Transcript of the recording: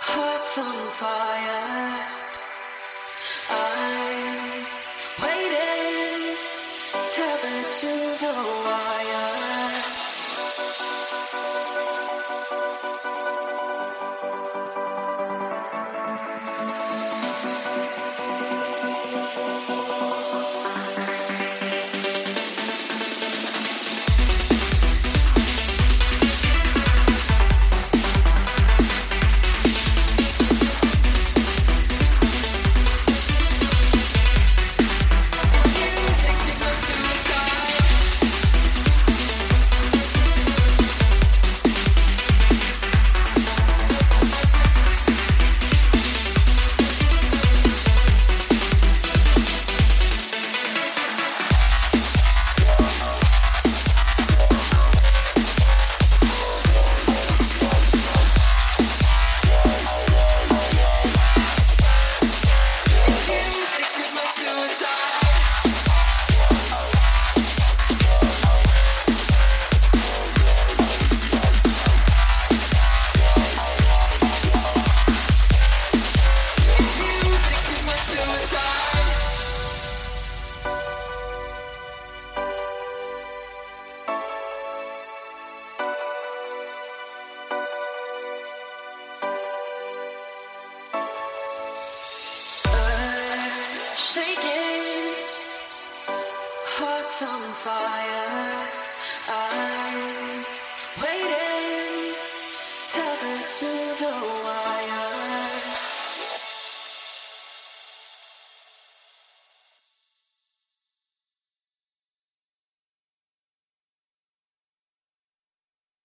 Hearts on fire. I waited, tethered to the wall. Shaking, hearts on fire. I'm